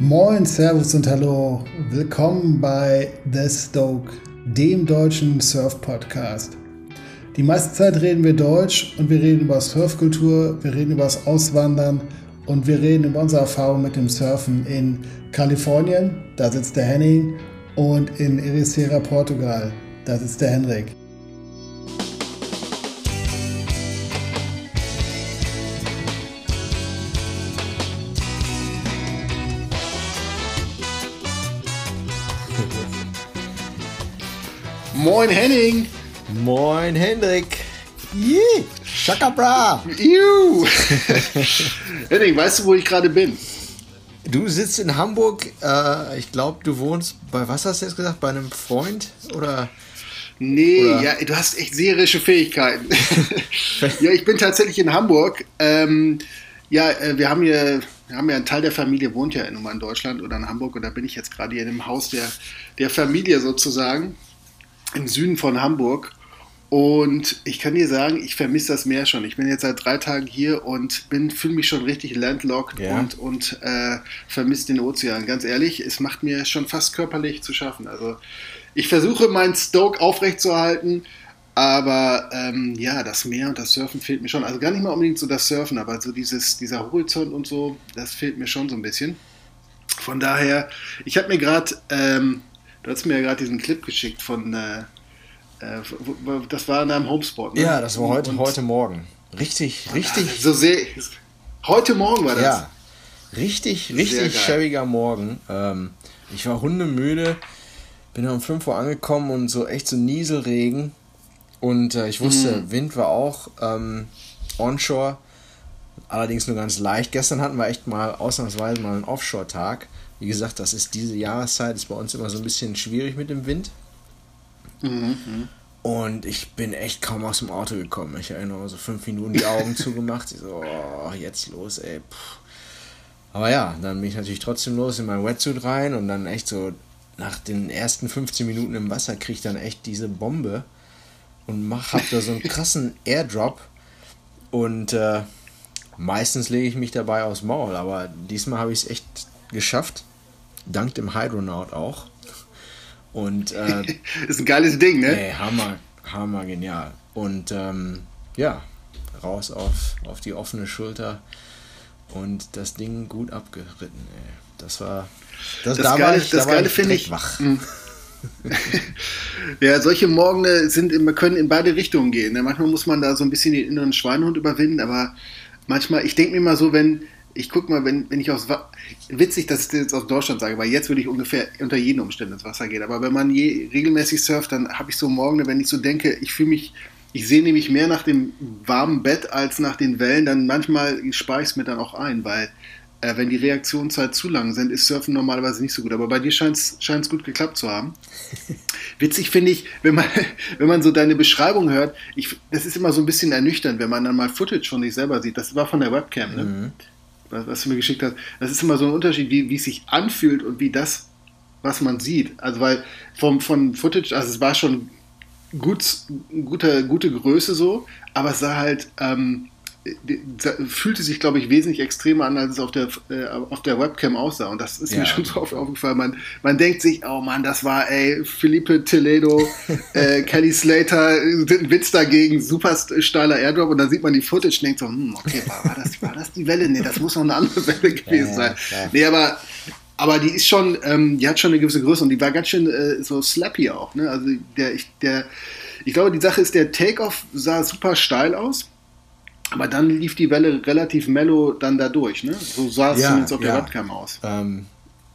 Moin, Servus und Hallo. Willkommen bei The Stoke, dem deutschen Surf-Podcast. Die meiste Zeit reden wir Deutsch und wir reden über Surfkultur, wir reden über das Auswandern und wir reden über unsere Erfahrung mit dem Surfen in Kalifornien, da sitzt der Henning, und in Ericeira, Portugal, da sitzt der Henrik. Moin Henning! Moin Hendrik! Yeah. Shaka bra! Juhu. Henning, weißt du, wo ich gerade bin? Du sitzt in Hamburg. Äh, ich glaube, du wohnst bei, was hast du jetzt gesagt, bei einem Freund? Oder? Nee, oder? ja, du hast echt seherische Fähigkeiten. ja, ich bin tatsächlich in Hamburg. Ähm, ja, äh, wir haben hier, wir haben ja einen Teil der Familie wohnt ja nun mal in Deutschland oder in Hamburg und da bin ich jetzt gerade hier in dem Haus der, der Familie sozusagen im Süden von Hamburg. Und ich kann dir sagen, ich vermisse das Meer schon. Ich bin jetzt seit drei Tagen hier und fühle mich schon richtig landlocked ja. und, und äh, vermisse den Ozean. Ganz ehrlich, es macht mir schon fast körperlich zu schaffen. Also ich versuche meinen Stoke aufrechtzuerhalten, aber ähm, ja, das Meer und das Surfen fehlt mir schon. Also gar nicht mal unbedingt so das Surfen, aber so dieses, dieser Horizont und so, das fehlt mir schon so ein bisschen. Von daher, ich habe mir gerade, ähm, du hast mir ja gerade diesen Clip geschickt von, äh, äh, das war in deinem Homespot, ne? Ja, das war heute, heute Morgen. Richtig, richtig. So sehr. Heute Morgen war das. Ja, richtig, richtig schäbiger Morgen. Ähm, ich war hundemüde, bin um 5 Uhr angekommen und so echt so Nieselregen. Und äh, ich wusste, mhm. Wind war auch ähm, onshore, allerdings nur ganz leicht. Gestern hatten wir echt mal ausnahmsweise mal einen Offshore-Tag. Wie gesagt, das ist diese Jahreszeit, ist bei uns immer so ein bisschen schwierig mit dem Wind. Mhm. Und ich bin echt kaum aus dem Auto gekommen. Ich habe nur so fünf Minuten die Augen zugemacht. Ich so, oh, jetzt los, ey. Puh. Aber ja, dann bin ich natürlich trotzdem los in mein Wetsuit rein und dann echt so nach den ersten 15 Minuten im Wasser kriege ich dann echt diese Bombe und mach, hab da so einen krassen Airdrop und äh, meistens lege ich mich dabei aufs Maul, aber diesmal habe ich es echt geschafft, dank dem Hydronaut auch. Und äh, ist ein geiles Ding, ne? Ey, Hammer, Hammer genial. Und ähm, ja, raus auf, auf die offene Schulter und das Ding gut abgeritten. Ey. Das war das, das da Geile, ich, das da Geile finde ich wach. Hm. ja, solche Morgen sind, können in beide Richtungen gehen. Ne? Manchmal muss man da so ein bisschen den inneren Schweinehund überwinden, aber manchmal, ich denke mir mal so, wenn, ich guck mal, wenn, wenn ich aus witzig, dass ich das jetzt aus Deutschland sage, weil jetzt würde ich ungefähr unter jeden Umständen ins Wasser gehen. Aber wenn man je regelmäßig surft, dann habe ich so Morgen, wenn ich so denke, ich fühle mich, ich sehe nämlich mehr nach dem warmen Bett als nach den Wellen, dann manchmal spare ich es mir dann auch ein, weil äh, wenn die Reaktionszeit zu lang sind, ist Surfen normalerweise nicht so gut. Aber bei dir scheint es gut geklappt zu haben. Witzig finde ich, wenn man, wenn man so deine Beschreibung hört, ich, das ist immer so ein bisschen ernüchternd, wenn man dann mal Footage von sich selber sieht. Das war von der Webcam, ne? Mhm was, was du mir geschickt hast, das ist immer so ein Unterschied, wie, wie es sich anfühlt und wie das, was man sieht. Also weil vom, von Footage, also es war schon gut, gute, gute Größe so, aber es sah halt, ähm, fühlte sich, glaube ich, wesentlich extremer an, als es auf der, äh, auf der Webcam aussah. Und das ist ja, mir schon so oft aufgefallen. Man, man denkt sich, oh Mann, das war, ey, Felipe Toledo, äh, Kelly Slater, ein Witz dagegen, super steiler Airdrop. Und dann sieht man die Footage und denkt so, hm, okay, war, war, das, war das die Welle? Nee, das muss noch eine andere Welle gewesen ja, sein. Klar. Nee, aber aber die ist schon, ähm, die hat schon eine gewisse Größe und die war ganz schön äh, so slappy auch. Ne? Also der, ich, der, ich glaube, die Sache ist, der Takeoff sah super steil aus. Aber dann lief die Welle relativ mellow dann da durch, ne? So sah es ja, zumindest auf der Webcam aus. Ähm,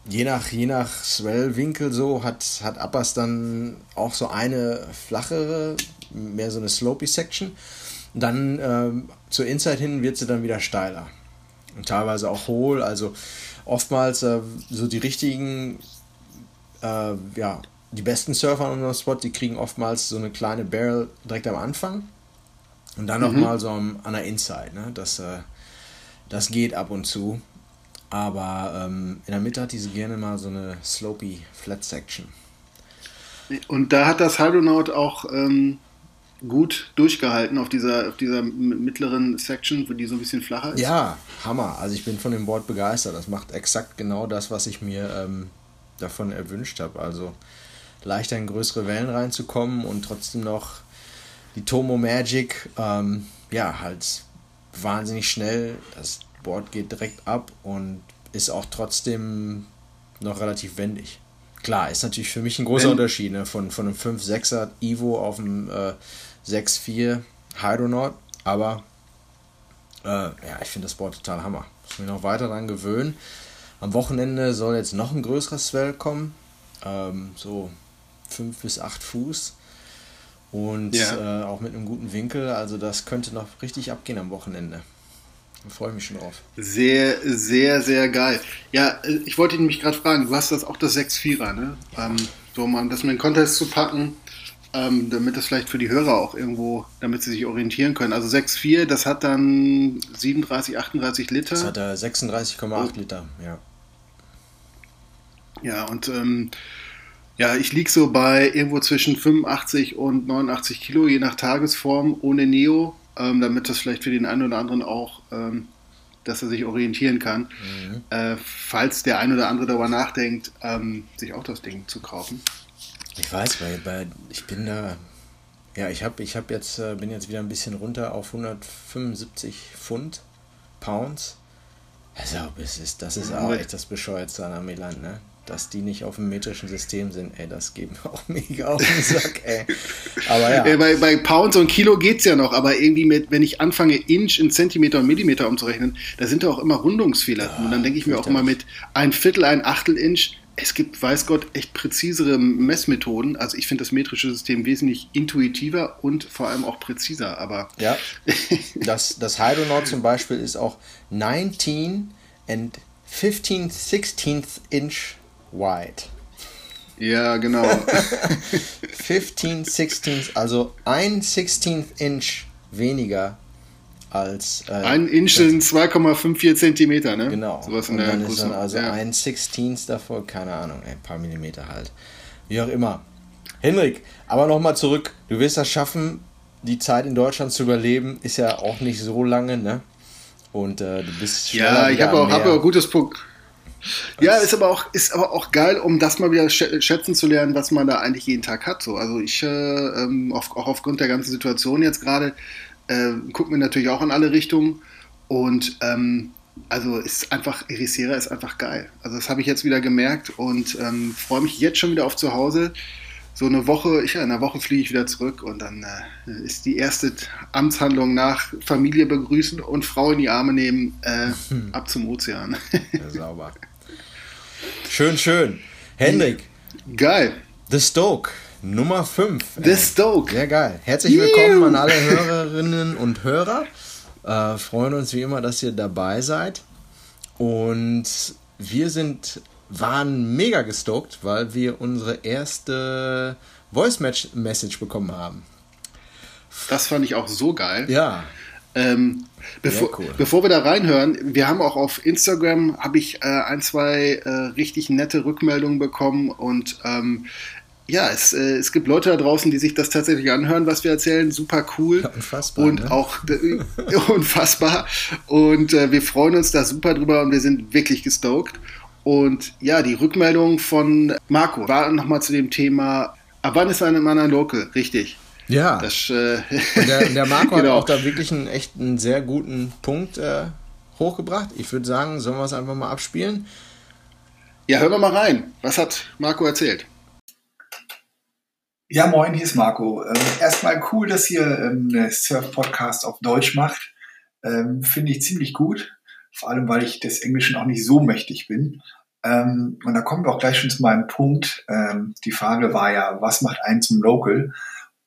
je nach, je nach Swell-Winkel so hat, hat Uppers dann auch so eine flachere, mehr so eine slopey-Section. Dann ähm, zur Inside hin wird sie dann wieder steiler. Und teilweise auch hohl, also oftmals äh, so die richtigen, äh, ja, die besten Surfer an unserem Spot, die kriegen oftmals so eine kleine Barrel direkt am Anfang und dann mhm. nochmal so an der Inside. Ne? Das, äh, das geht ab und zu. Aber ähm, in der Mitte hat diese gerne mal so eine slopey Flat Section. Und da hat das Hydronaut auch ähm, gut durchgehalten auf dieser, auf dieser mittleren Section, wo die so ein bisschen flacher ist. Ja, Hammer. Also ich bin von dem Board begeistert. Das macht exakt genau das, was ich mir ähm, davon erwünscht habe. Also leichter in größere Wellen reinzukommen und trotzdem noch die Tomo Magic, ähm, ja, halt wahnsinnig schnell. Das Board geht direkt ab und ist auch trotzdem noch relativ wendig. Klar, ist natürlich für mich ein großer Wenn, Unterschied ne? von, von einem 5-6er Evo auf einem äh, 6-4 Hydronaut, aber äh, ja, ich finde das Board total Hammer. Muss mich noch weiter daran gewöhnen. Am Wochenende soll jetzt noch ein größerer Swell kommen, ähm, so 5 bis 8 Fuß und ja. äh, auch mit einem guten Winkel. Also das könnte noch richtig abgehen am Wochenende. Da freue ich mich schon drauf. Sehr, sehr, sehr geil. Ja, äh, ich wollte mich gerade fragen, du hast das auch das 6-4er, ne? Ähm, so mal das mit dem Contest zu packen, ähm, damit das vielleicht für die Hörer auch irgendwo, damit sie sich orientieren können. Also 6,4, das hat dann 37, 38 Liter. Das hat er 36,8 Liter, ja. Ja, und ähm, ja, ich liege so bei irgendwo zwischen 85 und 89 Kilo, je nach Tagesform, ohne Neo, ähm, damit das vielleicht für den einen oder anderen auch, ähm, dass er sich orientieren kann. Mhm. Äh, falls der ein oder andere darüber nachdenkt, ähm, sich auch das Ding zu kaufen. Ich weiß, weil, weil ich bin da, ja, ich habe ich hab jetzt, äh, bin jetzt wieder ein bisschen runter auf 175 Pfund, Pounds. Also, das ist, das ist auch echt das Bescheuertste an Amiland, ne? Dass die nicht auf dem metrischen System sind, ey, das geht mir auch mega auf den Sack, ey. Aber ja. bei, bei Pounds und Kilo geht es ja noch, aber irgendwie mit, wenn ich anfange, Inch in Zentimeter und Millimeter umzurechnen, da sind da auch immer Rundungsfehler. Ja, und dann denke ich mir auch immer mit ein Viertel, ein Achtel Inch, es gibt, weiß Gott, echt präzisere Messmethoden. Also ich finde das metrische System wesentlich intuitiver und vor allem auch präziser. Aber ja, das, das Hydronaut zum Beispiel ist auch 19 and 15 16th Inch wide. Ja, genau. 15 16th, also ein 16th Inch weniger als. Äh, ein Inch sind 2,54 Zentimeter, ne? Genau. Sowas in und der dann ist dann also ja. ein Sixteenth davor, keine Ahnung, ein paar Millimeter halt. Wie auch immer. Henrik, aber nochmal zurück. Du wirst das schaffen, die Zeit in Deutschland zu überleben, ist ja auch nicht so lange, ne? Und äh, du bist Ja, ich habe auch, hab auch gutes Punkt. Ja, ist aber auch ist aber auch geil, um das mal wieder schätzen zu lernen, was man da eigentlich jeden Tag hat. So, also ich äh, ähm, auch aufgrund der ganzen Situation jetzt gerade äh, gucken wir natürlich auch in alle Richtungen. Und ähm, also ist einfach, Erisera ist einfach geil. Also das habe ich jetzt wieder gemerkt und ähm, freue mich jetzt schon wieder auf zu Hause. So eine Woche, ich, in einer Woche fliege ich wieder zurück und dann äh, ist die erste Amtshandlung nach Familie begrüßen und Frau in die Arme nehmen, äh, hm. ab zum Ozean. Ja, sauber. Schön, schön. Hendrik. Geil. The Stoke. Nummer 5. The Stoke. Sehr geil. Herzlich willkommen an alle Hörerinnen und Hörer. Äh, freuen uns wie immer, dass ihr dabei seid. Und wir sind, waren mega gestoked, weil wir unsere erste Voice Message bekommen haben. Das fand ich auch so geil. Ja. Ähm, bevor, cool. bevor wir da reinhören, wir haben auch auf Instagram habe ich äh, ein, zwei äh, richtig nette Rückmeldungen bekommen und ähm, ja, es, äh, es gibt Leute da draußen, die sich das tatsächlich anhören, was wir erzählen. Super cool. Ja, unfassbar. Und ne? auch äh, unfassbar. Und äh, wir freuen uns da super drüber und wir sind wirklich gestoked. Und ja, die Rückmeldung von Marco war nochmal zu dem Thema, ab wann ist ein Mann ein Local? Richtig. Ja. Das, äh und der, der Marco genau. hat auch da wirklich einen echt einen sehr guten Punkt äh, hochgebracht. Ich würde sagen, sollen wir es einfach mal abspielen? Ja, hören wir mal rein. Was hat Marco erzählt? Ja, moin, hier ist Marco. Ähm, erstmal cool, dass ihr ähm, einen Surf-Podcast auf Deutsch macht. Ähm, Finde ich ziemlich gut. Vor allem, weil ich des Englischen auch nicht so mächtig bin. Ähm, und da kommen wir auch gleich schon zu meinem Punkt. Ähm, die Frage war ja, was macht einen zum Local?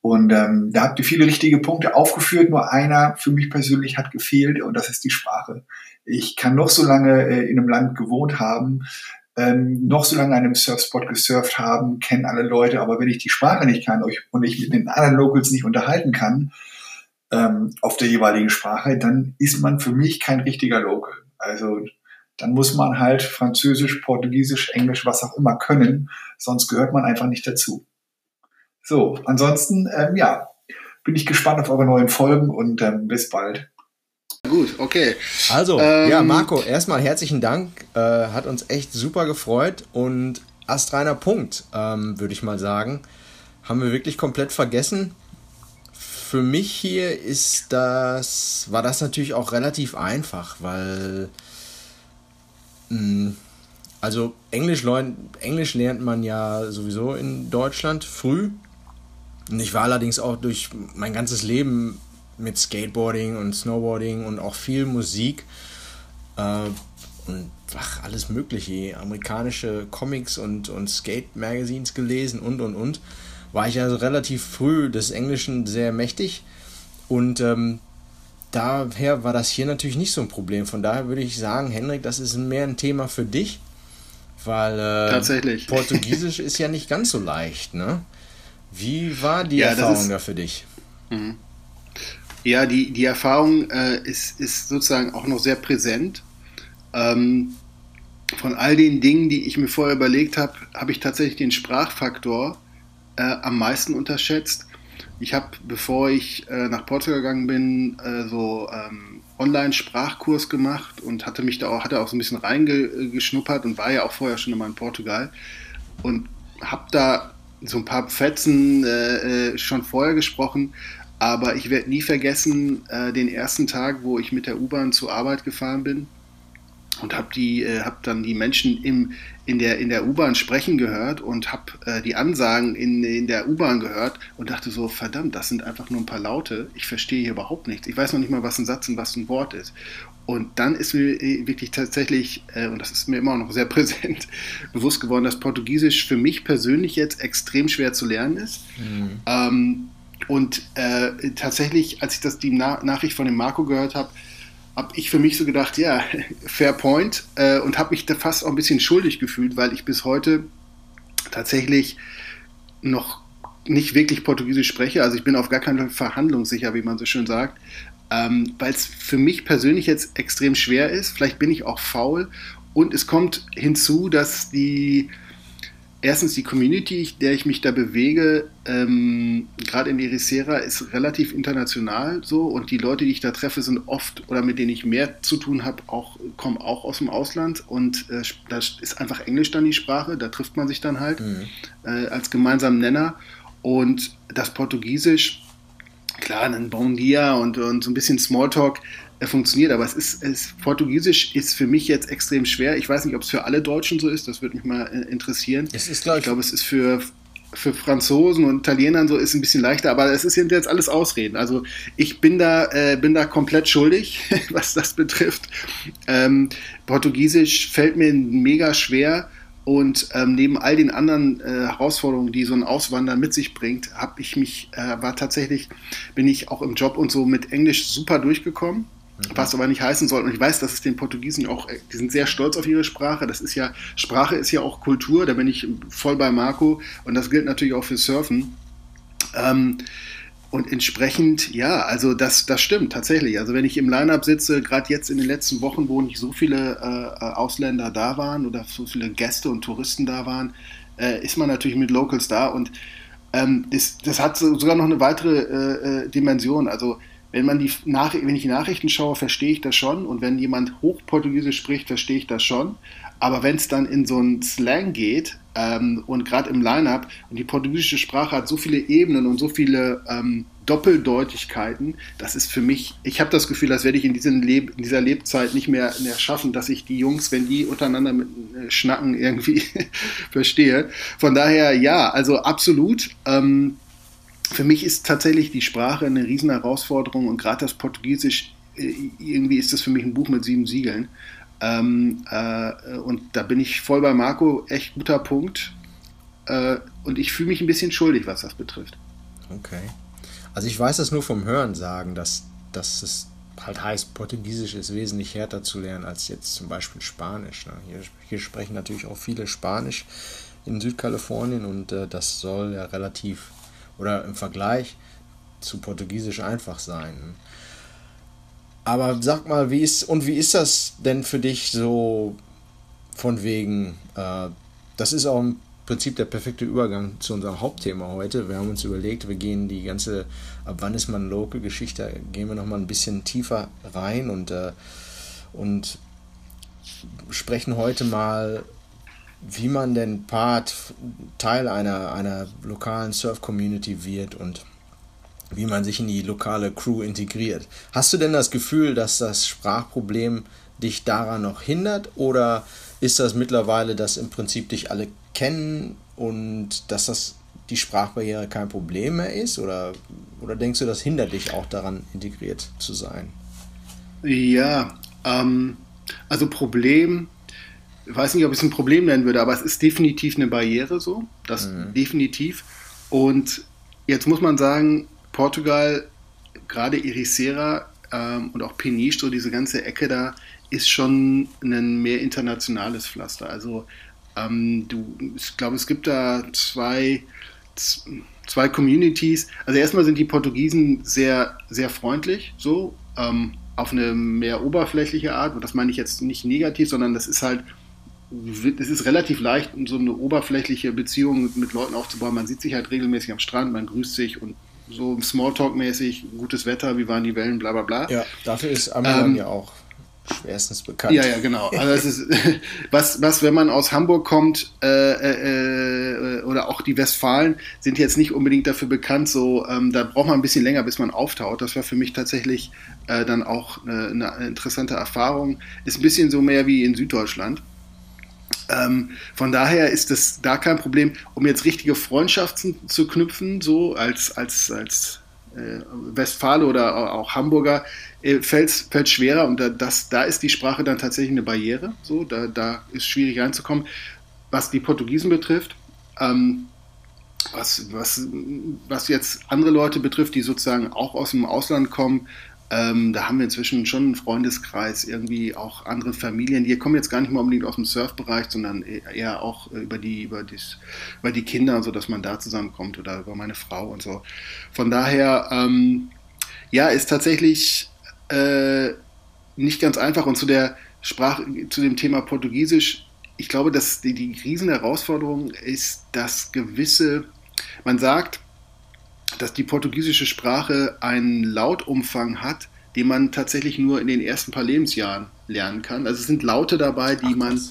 Und ähm, da habt ihr viele richtige Punkte aufgeführt. Nur einer für mich persönlich hat gefehlt und das ist die Sprache. Ich kann noch so lange äh, in einem Land gewohnt haben, ähm, noch so lange an einem Surfspot gesurft haben, kennen alle Leute, aber wenn ich die Sprache nicht kann und ich mit den anderen Locals nicht unterhalten kann ähm, auf der jeweiligen Sprache, dann ist man für mich kein richtiger Local. Also dann muss man halt Französisch, Portugiesisch, Englisch, was auch immer können, sonst gehört man einfach nicht dazu. So, ansonsten, ähm, ja, bin ich gespannt auf eure neuen Folgen und ähm, bis bald. Gut, okay. Also, ähm, ja, Marco, erstmal herzlichen Dank. Äh, hat uns echt super gefreut und astreiner Punkt, ähm, würde ich mal sagen. Haben wir wirklich komplett vergessen. Für mich hier ist das, war das natürlich auch relativ einfach, weil mh, hm, also Englisch, Englisch lernt man ja sowieso in Deutschland früh. Und ich war allerdings auch durch mein ganzes Leben mit Skateboarding und Snowboarding und auch viel Musik äh, und ach, alles Mögliche, amerikanische Comics und, und Skate-Magazines gelesen und und und. War ich also relativ früh des Englischen sehr mächtig und ähm, daher war das hier natürlich nicht so ein Problem. Von daher würde ich sagen, Henrik, das ist mehr ein Thema für dich weil äh. Portugiesisch ist ja nicht ganz so leicht, ne? Wie war die ja, Erfahrung ist, da für dich? Mhm. Ja, die, die Erfahrung äh, ist, ist sozusagen auch noch sehr präsent. Ähm, von all den Dingen, die ich mir vorher überlegt habe, habe ich tatsächlich den Sprachfaktor äh, am meisten unterschätzt. Ich habe, bevor ich äh, nach Portugal gegangen bin, äh, so ähm, Online-Sprachkurs gemacht und hatte mich da auch, hatte auch so ein bisschen reingeschnuppert und war ja auch vorher schon immer in Portugal und habe da so ein paar Fetzen äh, äh, schon vorher gesprochen, aber ich werde nie vergessen äh, den ersten Tag, wo ich mit der U-Bahn zur Arbeit gefahren bin und habe die, äh, habe dann die Menschen im, in der, in der U-Bahn sprechen gehört und habe äh, die Ansagen in, in der U-Bahn gehört und dachte so, verdammt, das sind einfach nur ein paar Laute. Ich verstehe hier überhaupt nichts. Ich weiß noch nicht mal, was ein Satz und was ein Wort ist. Und dann ist mir äh, wirklich tatsächlich, äh, und das ist mir immer noch sehr präsent, bewusst geworden, dass Portugiesisch für mich persönlich jetzt extrem schwer zu lernen ist. Mhm. Ähm, und äh, tatsächlich, als ich das die Na Nachricht von dem Marco gehört habe, habe ich für mich so gedacht, ja, fair point äh, und habe mich da fast auch ein bisschen schuldig gefühlt, weil ich bis heute tatsächlich noch nicht wirklich Portugiesisch spreche. Also ich bin auf gar keinen Fall verhandlungssicher, wie man so schön sagt, ähm, weil es für mich persönlich jetzt extrem schwer ist. Vielleicht bin ich auch faul und es kommt hinzu, dass die erstens die Community, der ich mich da bewege, ähm, gerade in Ericeira, ist relativ international so und die Leute, die ich da treffe, sind oft oder mit denen ich mehr zu tun habe, auch, kommen auch aus dem Ausland und äh, da ist einfach Englisch dann die Sprache, da trifft man sich dann halt mhm. äh, als gemeinsamen Nenner und das Portugiesisch, klar, ein Bon dia und, und so ein bisschen Smalltalk, funktioniert. Aber es ist, es, Portugiesisch ist für mich jetzt extrem schwer. Ich weiß nicht, ob es für alle Deutschen so ist. Das würde mich mal äh, interessieren. Es ist, glaub ich, ich glaube, es ist für, für Franzosen und Italienern so ist ein bisschen leichter, aber es ist jetzt alles Ausreden. Also ich bin da, äh, bin da komplett schuldig, was das betrifft. Ähm, Portugiesisch fällt mir mega schwer und ähm, neben all den anderen äh, Herausforderungen, die so ein Auswandern mit sich bringt, habe ich mich, äh, war tatsächlich, bin ich auch im Job und so mit Englisch super durchgekommen was aber nicht heißen soll. Und ich weiß, dass es den Portugiesen auch, äh, die sind sehr stolz auf ihre Sprache. Das ist ja, Sprache ist ja auch Kultur, da bin ich voll bei Marco und das gilt natürlich auch für Surfen. Ähm, und entsprechend, ja, also das, das stimmt tatsächlich. Also wenn ich im Line-Up sitze, gerade jetzt in den letzten Wochen, wo nicht so viele äh, äh, Ausländer da waren oder so viele Gäste und Touristen da waren, äh, ist man natürlich mit Locals da und ähm, das, das hat sogar noch eine weitere äh, äh Dimension. Also wenn, man die Nach wenn ich die Nachrichten schaue, verstehe ich das schon. Und wenn jemand Hochportugiesisch spricht, verstehe ich das schon. Aber wenn es dann in so einen Slang geht ähm, und gerade im Line-Up und die portugiesische Sprache hat so viele Ebenen und so viele ähm, Doppeldeutigkeiten, das ist für mich, ich habe das Gefühl, das werde ich in, Leb in, dieser Lebzeit nicht mehr, mehr schaffen, dass ich die Jungs, wenn die untereinander mit, äh, schnacken, irgendwie verstehe. Von daher, ja, also absolut. Ähm, für mich ist tatsächlich die Sprache eine riesen Herausforderung und gerade das Portugiesisch, äh, irgendwie ist das für mich ein Buch mit sieben Siegeln. Ähm, äh, und da bin ich voll bei Marco, echt guter Punkt. Äh, und ich fühle mich ein bisschen schuldig, was das betrifft. Okay. Also ich weiß das nur vom Hören sagen, dass, dass es halt heißt, Portugiesisch ist wesentlich härter zu lernen als jetzt zum Beispiel Spanisch. Ne? Hier, hier, sprechen natürlich auch viele Spanisch in Südkalifornien und äh, das soll ja relativ oder im Vergleich zu Portugiesisch einfach sein. Aber sag mal, wie ist und wie ist das denn für dich so von wegen, äh, das ist auch Prinzip der perfekte Übergang zu unserem Hauptthema heute. Wir haben uns überlegt, wir gehen die ganze, ab wann ist man Local Geschichte, gehen wir nochmal ein bisschen tiefer rein und, äh, und sprechen heute mal, wie man denn Part, Teil einer, einer lokalen Surf-Community wird und wie man sich in die lokale Crew integriert. Hast du denn das Gefühl, dass das Sprachproblem dich daran noch hindert oder ist das mittlerweile, dass im Prinzip dich alle kennen und dass das die Sprachbarriere kein Problem mehr ist? Oder, oder denkst du, das hindert dich auch daran, integriert zu sein? Ja, ähm, also Problem, ich weiß nicht, ob ich es ein Problem nennen würde, aber es ist definitiv eine Barriere so. Das mhm. definitiv. Und jetzt muss man sagen, Portugal, gerade Ericeira ähm, und auch Peniche, so diese ganze Ecke da, ist schon ein mehr internationales Pflaster. Also ähm, du, ich glaube, es gibt da zwei, zwei Communities. Also erstmal sind die Portugiesen sehr, sehr freundlich, so ähm, auf eine mehr oberflächliche Art. Und das meine ich jetzt nicht negativ, sondern das ist halt, es ist relativ leicht, so eine oberflächliche Beziehung mit, mit Leuten aufzubauen. Man sieht sich halt regelmäßig am Strand, man grüßt sich und so Smalltalk-mäßig, gutes Wetter, wie waren die Wellen, bla bla bla. Ja, dafür ist Amiland ähm, ja auch schwerstens bekannt. Ja, ja, genau. Also es ist, was, was, wenn man aus Hamburg kommt äh, äh, oder auch die Westfalen sind jetzt nicht unbedingt dafür bekannt, so ähm, da braucht man ein bisschen länger, bis man auftaut. Das war für mich tatsächlich äh, dann auch eine, eine, interessante Erfahrung. Ist ein bisschen so mehr wie in Süddeutschland. Ähm, von daher ist es da kein Problem, um jetzt richtige Freundschaften zu knüpfen, so als, als, als äh, Westfale oder auch Hamburger, äh, fällt es schwerer und da, das, da ist die Sprache dann tatsächlich eine Barriere. So, da, da ist schwierig reinzukommen. Was die Portugiesen betrifft, ähm, was, was, was jetzt andere Leute betrifft, die sozusagen auch aus dem Ausland kommen, ähm, da haben wir inzwischen schon einen Freundeskreis, irgendwie auch andere Familien. Die kommen jetzt gar nicht mal unbedingt aus dem Surfbereich, sondern e-, eher auch über die, über, dies, über die Kinder, so dass man da zusammenkommt oder über meine Frau und so. Von daher, ähm, ja, ist tatsächlich äh, nicht ganz einfach. Und zu der Sprache, zu dem Thema Portugiesisch, ich glaube, dass die, die riesen Herausforderung ist, dass gewisse, man sagt, dass die portugiesische Sprache einen Lautumfang hat, den man tatsächlich nur in den ersten paar Lebensjahren lernen kann. Also es sind Laute dabei, die Ach, man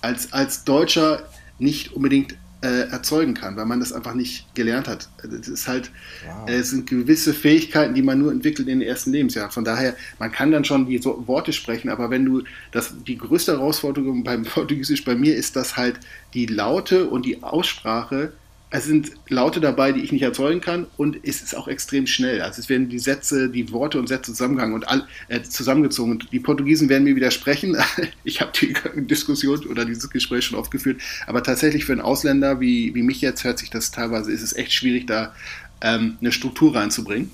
als, als Deutscher nicht unbedingt äh, erzeugen kann, weil man das einfach nicht gelernt hat. Es ist halt, wow. äh, es sind gewisse Fähigkeiten, die man nur entwickelt in den ersten Lebensjahren. Von daher, man kann dann schon die so Worte sprechen, aber wenn du das, die größte Herausforderung beim Portugiesisch bei mir ist, dass halt die Laute und die Aussprache es sind Laute dabei, die ich nicht erzeugen kann und es ist auch extrem schnell. Also es werden die Sätze, die Worte und Sätze zusammengegangen und all, äh, zusammengezogen. Und die Portugiesen werden mir widersprechen. ich habe die Diskussion oder dieses Gespräch schon oft geführt. Aber tatsächlich für einen Ausländer wie, wie mich jetzt hört sich das teilweise, ist es echt schwierig, da ähm, eine Struktur reinzubringen.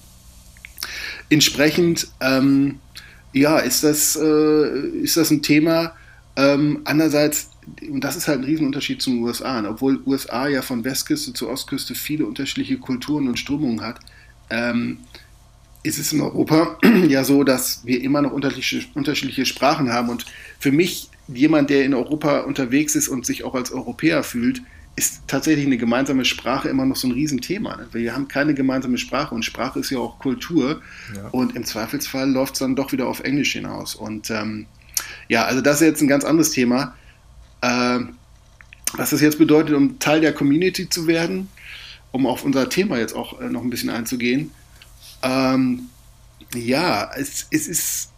Entsprechend, ähm, ja, ist das, äh, ist das ein Thema. Ähm, andererseits und das ist halt ein Riesenunterschied zum USA. Und obwohl USA ja von Westküste zu Ostküste viele unterschiedliche Kulturen und Strömungen hat, ähm, ist es in Europa ja so, dass wir immer noch unterschiedliche, unterschiedliche Sprachen haben. Und für mich, jemand, der in Europa unterwegs ist und sich auch als Europäer fühlt, ist tatsächlich eine gemeinsame Sprache immer noch so ein Riesenthema. Ne? Wir haben keine gemeinsame Sprache und Sprache ist ja auch Kultur. Ja. Und im Zweifelsfall läuft es dann doch wieder auf Englisch hinaus. Und ähm, ja, also das ist jetzt ein ganz anderes Thema. Äh, was das jetzt bedeutet, um Teil der Community zu werden, um auf unser Thema jetzt auch äh, noch ein bisschen einzugehen. Ähm, ja, es, es, ist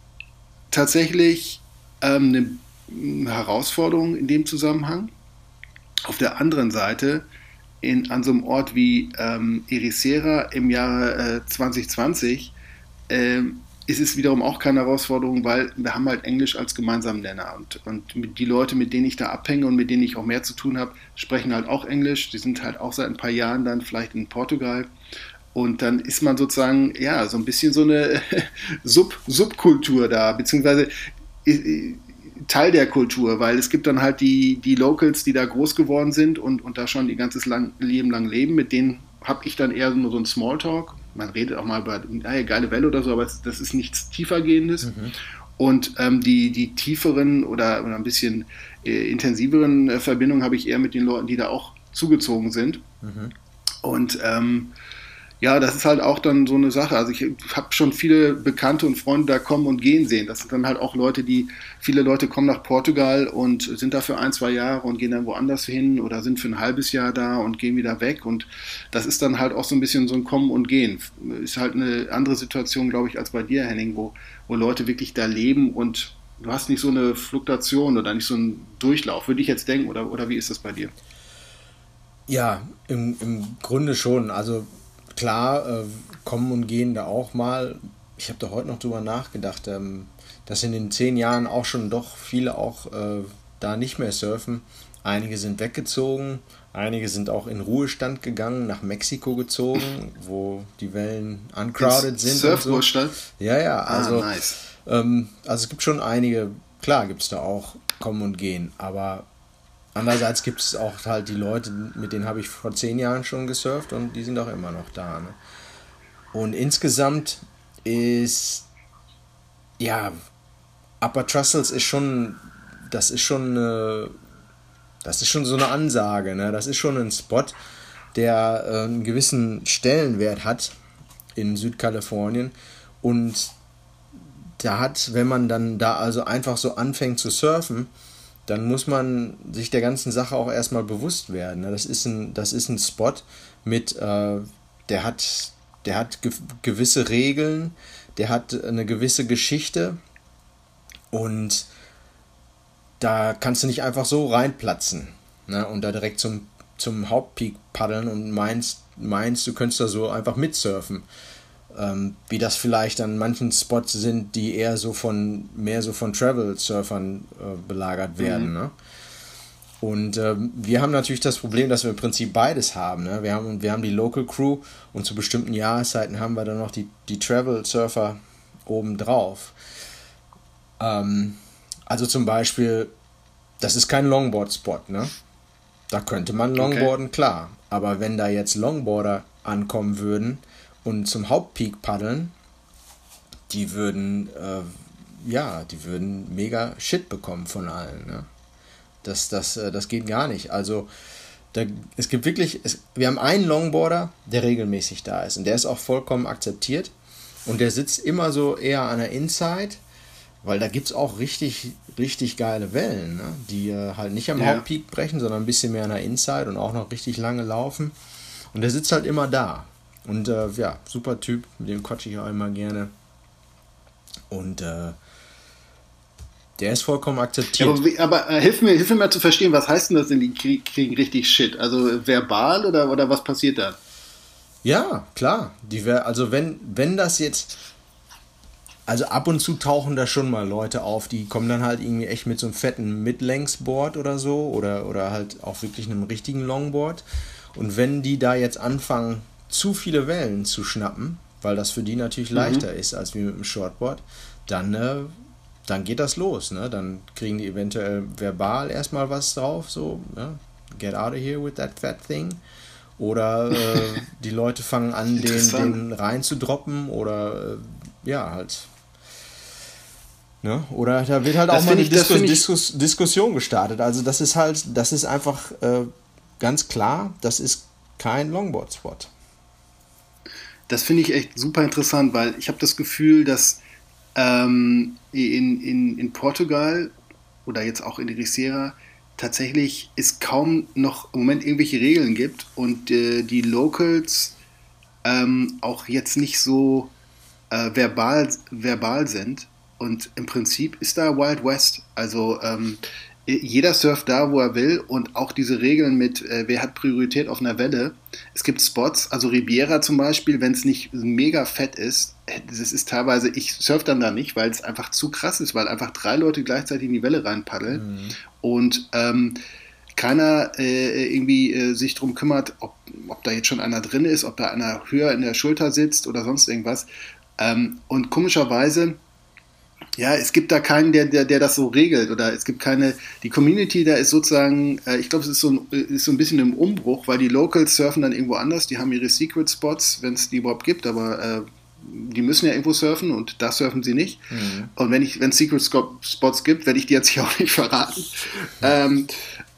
tatsächlich ähm, eine Herausforderung in dem Zusammenhang. Auf der anderen Seite, in, an so einem Ort wie ähm, Ericeira im Jahre äh, 2020, ähm, ist es wiederum auch keine Herausforderung, weil wir haben halt Englisch als gemeinsamen Nenner. Und, und die Leute, mit denen ich da abhänge und mit denen ich auch mehr zu tun habe, sprechen halt auch Englisch. Die sind halt auch seit ein paar Jahren dann vielleicht in Portugal. Und dann ist man sozusagen, ja, so ein bisschen so eine Sub Subkultur da, beziehungsweise Teil der Kultur, weil es gibt dann halt die, die Locals, die da groß geworden sind und, und da schon ihr ganzes lang, Leben lang leben, mit denen habe ich dann eher nur so ein Smalltalk man redet auch mal über eine geile Welle oder so, aber das ist nichts tiefergehendes. Mhm. Und ähm, die, die tieferen oder, oder ein bisschen äh, intensiveren äh, Verbindungen habe ich eher mit den Leuten, die da auch zugezogen sind. Mhm. Und ähm, ja, das ist halt auch dann so eine Sache. Also ich habe schon viele Bekannte und Freunde da kommen und gehen sehen. Das sind dann halt auch Leute, die, viele Leute kommen nach Portugal und sind da für ein, zwei Jahre und gehen dann woanders hin oder sind für ein halbes Jahr da und gehen wieder weg. Und das ist dann halt auch so ein bisschen so ein Kommen und Gehen. Ist halt eine andere Situation, glaube ich, als bei dir, Henning, wo, wo Leute wirklich da leben und du hast nicht so eine Fluktuation oder nicht so einen Durchlauf, würde ich jetzt denken, oder, oder wie ist das bei dir? Ja, im, im Grunde schon. Also klar, äh, kommen und gehen da auch mal. Ich habe da heute noch drüber nachgedacht, ähm, dass in den zehn Jahren auch schon doch viele auch äh, da nicht mehr surfen. Einige sind weggezogen, einige sind auch in Ruhestand gegangen, nach Mexiko gezogen, wo die Wellen uncrowded sind. Surfruhestand? So. Ja, ja, ah, also, ah, nice. ähm, also es gibt schon einige, klar gibt es da auch kommen und gehen, aber Andererseits gibt es auch halt die Leute, mit denen habe ich vor zehn Jahren schon gesurft und die sind auch immer noch da. Ne? Und insgesamt ist, ja, Upper Trussels ist schon, das ist schon, eine, das ist schon so eine Ansage. Ne? Das ist schon ein Spot, der äh, einen gewissen Stellenwert hat in Südkalifornien und da hat, wenn man dann da also einfach so anfängt zu surfen, dann muss man sich der ganzen Sache auch erstmal bewusst werden. Ne? Das ist ein, das ist ein Spot mit, äh, der hat, der hat ge gewisse Regeln, der hat eine gewisse Geschichte und da kannst du nicht einfach so reinplatzen ne? und da direkt zum, zum Hauptpeak paddeln und meinst, meinst, du könntest da so einfach mitsurfen ähm, wie das vielleicht an manchen Spots sind, die eher so von mehr so von Travel-Surfern äh, belagert werden. Mhm. Ne? Und ähm, wir haben natürlich das Problem, dass wir im Prinzip beides haben. Ne? Wir, haben wir haben die Local Crew und zu bestimmten Jahreszeiten haben wir dann noch die, die Travel-Surfer obendrauf. Ähm, also zum Beispiel, das ist kein Longboard-Spot. Ne? Da könnte man Longboarden, okay. klar. Aber wenn da jetzt Longboarder ankommen würden, und zum Hauptpeak paddeln, die würden, äh, ja, die würden mega Shit bekommen von allen. Ne? Das, das, äh, das geht gar nicht. Also, da, es gibt wirklich, es, wir haben einen Longboarder, der regelmäßig da ist und der ist auch vollkommen akzeptiert und der sitzt immer so eher an der Inside, weil da gibt es auch richtig, richtig geile Wellen, ne? die äh, halt nicht am ja. Hauptpeak brechen, sondern ein bisschen mehr an der Inside und auch noch richtig lange laufen. Und der sitzt halt immer da. Und äh, ja, super Typ, mit dem quatsche ich auch immer gerne. Und äh, der ist vollkommen akzeptiert. Aber, aber äh, hilf, mir, hilf mir mal zu verstehen, was heißt denn das in die Krieg, kriegen richtig Shit? Also verbal oder, oder was passiert da? Ja, klar. Die wär, also wenn, wenn das jetzt. Also ab und zu tauchen da schon mal Leute auf, die kommen dann halt irgendwie echt mit so einem fetten Midlängsboard oder so oder, oder halt auch wirklich einem richtigen Longboard. Und wenn die da jetzt anfangen, zu viele Wellen zu schnappen, weil das für die natürlich mhm. leichter ist als wie mit dem Shortboard, dann, äh, dann geht das los. Ne? Dann kriegen die eventuell verbal erstmal was drauf, so, ne? get out of here with that fat thing. Oder äh, die Leute fangen an, den, den reinzudroppen oder äh, ja, halt. Ne? Oder da wird halt das auch mal eine ich, Diskus Diskus Diskussion gestartet. Also das ist halt, das ist einfach äh, ganz klar, das ist kein Longboard-Spot das finde ich echt super interessant, weil ich habe das Gefühl, dass ähm, in, in, in Portugal oder jetzt auch in Riviera tatsächlich es kaum noch im Moment irgendwelche Regeln gibt und äh, die Locals ähm, auch jetzt nicht so äh, verbal, verbal sind. Und im Prinzip ist da Wild West. Also ähm, jeder surft da, wo er will und auch diese Regeln mit, äh, wer hat Priorität auf einer Welle. Es gibt Spots, also Riviera zum Beispiel, wenn es nicht mega fett ist, das ist teilweise, ich surf dann da nicht, weil es einfach zu krass ist, weil einfach drei Leute gleichzeitig in die Welle reinpaddeln mhm. und ähm, keiner äh, irgendwie äh, sich darum kümmert, ob, ob da jetzt schon einer drin ist, ob da einer höher in der Schulter sitzt oder sonst irgendwas. Ähm, und komischerweise ja, es gibt da keinen, der, der, der das so regelt oder es gibt keine, die Community da ist sozusagen, äh, ich glaube, es ist so, ein, ist so ein bisschen im Umbruch, weil die Locals surfen dann irgendwo anders, die haben ihre Secret Spots, wenn es die überhaupt gibt, aber äh, die müssen ja irgendwo surfen und da surfen sie nicht. Mhm. Und wenn ich, wenn es Secret Spots gibt, werde ich die jetzt hier auch nicht verraten. Ähm,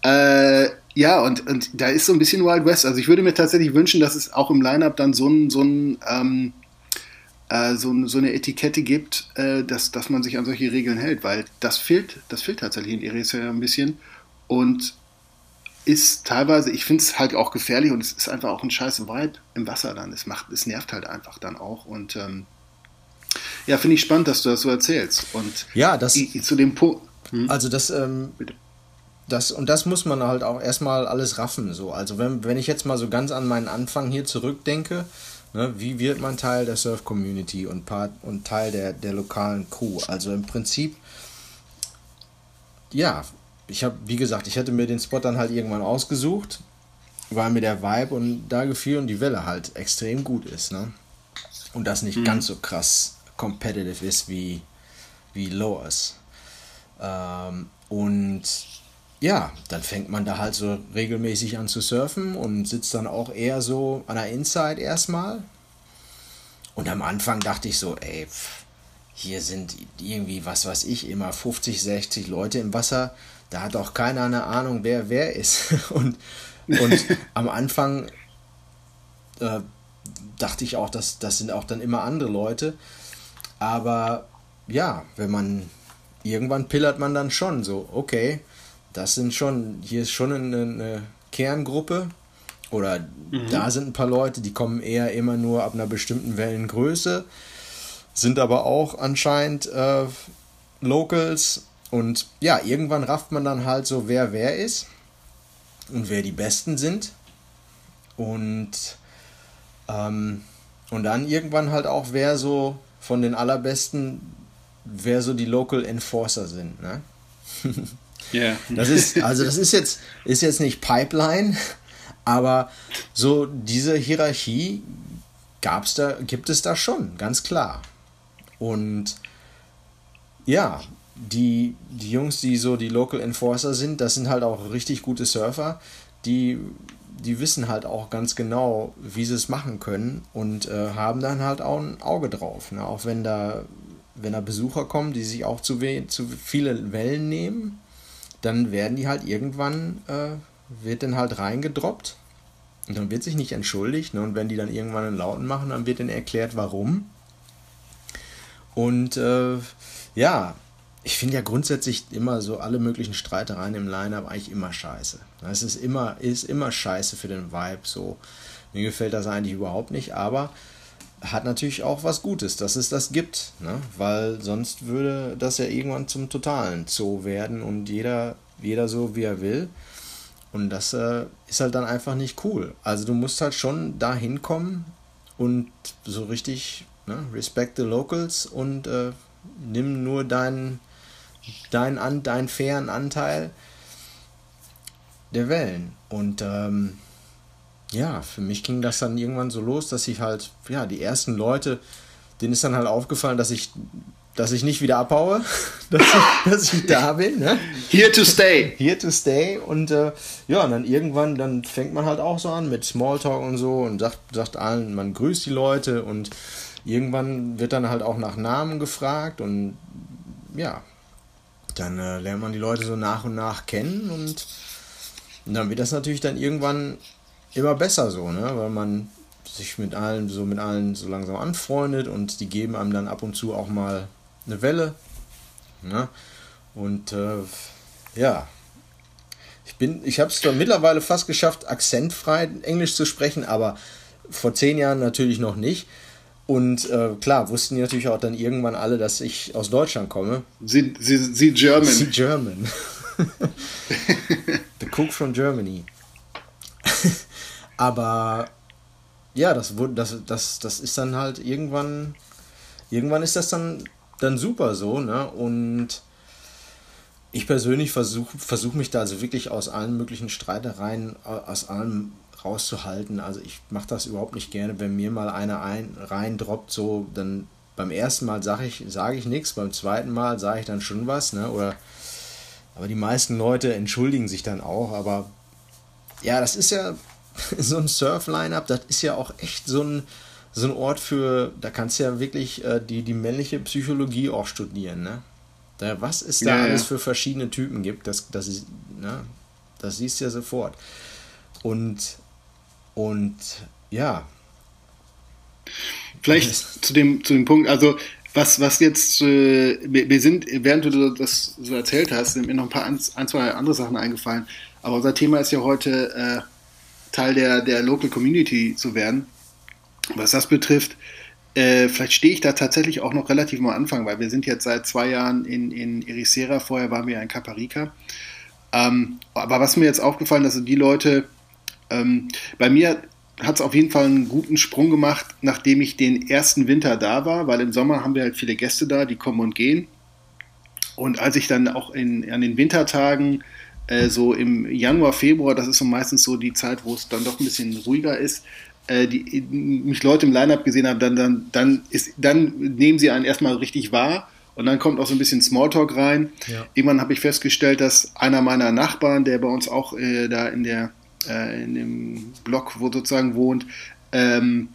äh, Ja, und, und da ist so ein bisschen Wild West. Also ich würde mir tatsächlich wünschen, dass es auch im Line-Up dann so ein, so ein ähm, äh, so, so, eine Etikette gibt, äh, dass, dass man sich an solche Regeln hält, weil das fehlt, das fehlt tatsächlich in Eritrea ein bisschen und ist teilweise, ich finde es halt auch gefährlich und es ist einfach auch ein scheiß Vibe im Wasser dann. Es macht, es nervt halt einfach dann auch und ähm, ja, finde ich spannend, dass du das so erzählst. Und ja, das zu dem Punkt. Hm? Also das, ähm, das und das muss man halt auch erstmal alles raffen. So, also wenn, wenn ich jetzt mal so ganz an meinen Anfang hier zurückdenke, ne, wie wird man Teil der Surf Community und Part und Teil der, der lokalen Crew? Also im Prinzip, ja, ich habe, wie gesagt, ich hätte mir den Spot dann halt irgendwann ausgesucht, weil mir der Vibe und da gefiel und die Welle halt extrem gut ist, ne? Und das nicht mhm. ganz so krass competitive ist wie, wie Lowers. Ähm, und ja, dann fängt man da halt so regelmäßig an zu surfen und sitzt dann auch eher so an der Inside erstmal. Und am Anfang dachte ich so, ey, pff, hier sind irgendwie, was weiß ich, immer 50, 60 Leute im Wasser. Da hat auch keiner eine Ahnung, wer wer ist. Und, und am Anfang äh, dachte ich auch, dass das sind auch dann immer andere Leute. Aber ja, wenn man irgendwann pillert man dann schon so, okay, das sind schon, hier ist schon eine, eine Kerngruppe oder mhm. da sind ein paar Leute, die kommen eher immer nur ab einer bestimmten Wellengröße, sind aber auch anscheinend äh, Locals und ja, irgendwann rafft man dann halt so, wer wer ist und wer die Besten sind und ähm, und dann irgendwann halt auch, wer so von den allerbesten, wer so die Local Enforcer sind. Ne? Yeah. Das ist, also das ist jetzt, ist jetzt nicht Pipeline, aber so diese Hierarchie gab's da, gibt es da schon, ganz klar. Und ja, die, die Jungs, die so die Local Enforcer sind, das sind halt auch richtig gute Surfer, die die wissen halt auch ganz genau, wie sie es machen können und äh, haben dann halt auch ein Auge drauf. Ne? Auch wenn da, wenn da Besucher kommen, die sich auch zu, zu viele Wellen nehmen, dann werden die halt irgendwann, äh, wird dann halt reingedroppt und dann wird sich nicht entschuldigt. Ne? Und wenn die dann irgendwann einen Lauten machen, dann wird dann erklärt, warum. Und äh, ja, ich finde ja grundsätzlich immer so alle möglichen Streitereien im Line-Up eigentlich immer scheiße. Es ist immer, ist immer scheiße für den Vibe. So. Mir gefällt das eigentlich überhaupt nicht, aber hat natürlich auch was Gutes, dass es das gibt. Ne? Weil sonst würde das ja irgendwann zum totalen Zoo werden und jeder, jeder so wie er will. Und das äh, ist halt dann einfach nicht cool. Also du musst halt schon da hinkommen und so richtig ne, respect the locals und äh, nimm nur deinen deinen an, deinen fairen Anteil der Wellen. Und ähm, ja, für mich ging das dann irgendwann so los, dass ich halt, ja, die ersten Leute, denen ist dann halt aufgefallen, dass ich, dass ich nicht wieder abhaue, dass ich, dass ich da bin. Ne? Here to stay. Here to stay. Und äh, ja, und dann irgendwann, dann fängt man halt auch so an mit Smalltalk und so und sagt, sagt allen, man grüßt die Leute und irgendwann wird dann halt auch nach Namen gefragt und ja, dann äh, lernt man die Leute so nach und nach kennen und, und dann wird das natürlich dann irgendwann immer besser so, ne? Weil man sich mit allen so mit allen so langsam anfreundet und die geben einem dann ab und zu auch mal eine Welle. Ne? Und äh, ja, ich bin, ich habe es mittlerweile fast geschafft, akzentfrei Englisch zu sprechen, aber vor zehn Jahren natürlich noch nicht. Und äh, klar, wussten die natürlich auch dann irgendwann alle, dass ich aus Deutschland komme. Sie, sie, sie German. Sie German. The Cook from Germany. Aber ja, das, das, das, das ist dann halt irgendwann, irgendwann ist das dann, dann super so, ne? Und ich persönlich versuche versuch mich da also wirklich aus allen möglichen Streitereien, aus allem rauszuhalten. Also ich mache das überhaupt nicht gerne, wenn mir mal einer ein, reindroppt, so dann beim ersten Mal sage ich, sag ich nichts, beim zweiten Mal sage ich dann schon was, ne? Oder aber die meisten Leute entschuldigen sich dann auch, aber ja, das ist ja so ein Surf-Line-Up, das ist ja auch echt so ein, so ein Ort für, da kannst du ja wirklich äh, die, die männliche Psychologie auch studieren, ne? Da, was es da ja, alles ja. für verschiedene Typen gibt, das, das ist, ne? Das siehst du ja sofort. Und, und ja. Vielleicht zu dem, zu dem Punkt, also was, was jetzt, äh, wir sind, während du das so erzählt hast, sind mir noch ein paar ein, zwei andere Sachen eingefallen. Aber unser Thema ist ja heute, äh, Teil der, der Local Community zu werden. Was das betrifft, äh, vielleicht stehe ich da tatsächlich auch noch relativ am Anfang, weil wir sind jetzt seit zwei Jahren in, in Ericeira, vorher waren wir in Caparica. Ähm, aber was mir jetzt aufgefallen ist, also die Leute, ähm, bei mir hat es auf jeden Fall einen guten Sprung gemacht, nachdem ich den ersten Winter da war, weil im Sommer haben wir halt viele Gäste da, die kommen und gehen. Und als ich dann auch in, an den Wintertagen, äh, so im Januar, Februar, das ist so meistens so die Zeit, wo es dann doch ein bisschen ruhiger ist, äh, die, mich Leute im Line-Up gesehen haben, dann, dann, dann, ist, dann nehmen sie einen erstmal richtig wahr und dann kommt auch so ein bisschen Smalltalk rein. Ja. Irgendwann habe ich festgestellt, dass einer meiner Nachbarn, der bei uns auch äh, da in der äh, in dem Block, wo sozusagen wohnt, ähm,